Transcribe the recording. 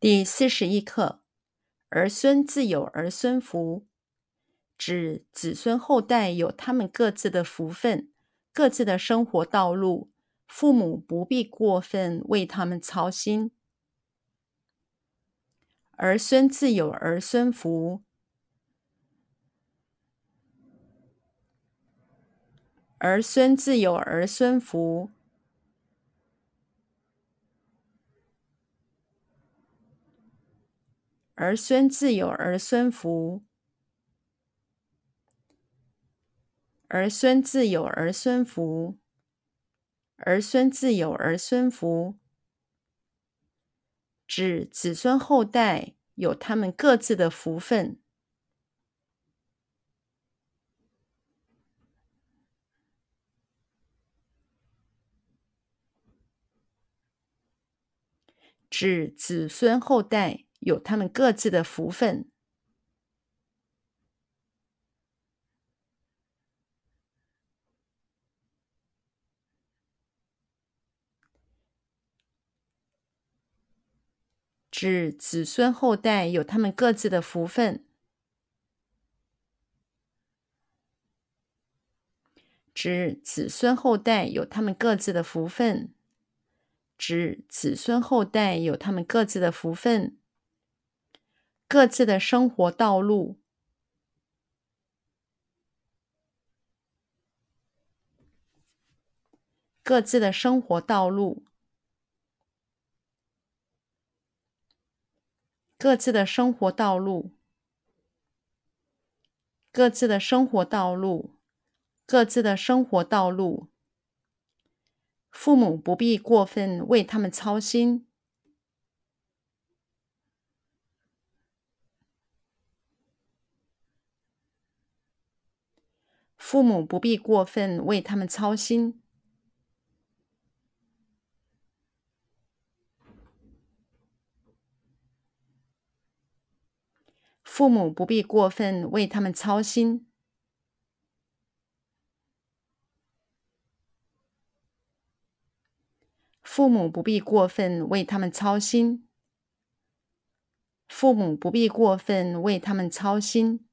第四十一课：儿孙自有儿孙福，指子孙后代有他们各自的福分、各自的生活道路，父母不必过分为他们操心。儿孙自有儿孙福。儿孙自有儿孙福，儿孙自有儿孙福，儿孙自有儿孙福，儿孙自有儿孙福，指子孙后代有他们各自的福分。指子孙后代有他们各自的福分，指子孙后代有他们各自的福分，指子孙后代有他们各自的福分。指子孙后代有他们各自的福分，各自的生活道路，各自的生活道路，各自的生活道路，各自的生活道路，各自的生活道路。父母不必过分为他们操心。父母不必过分为他们操心。父母不必过分为他们操心。父母不必过分为他们操心。父母不必过分为他们操心。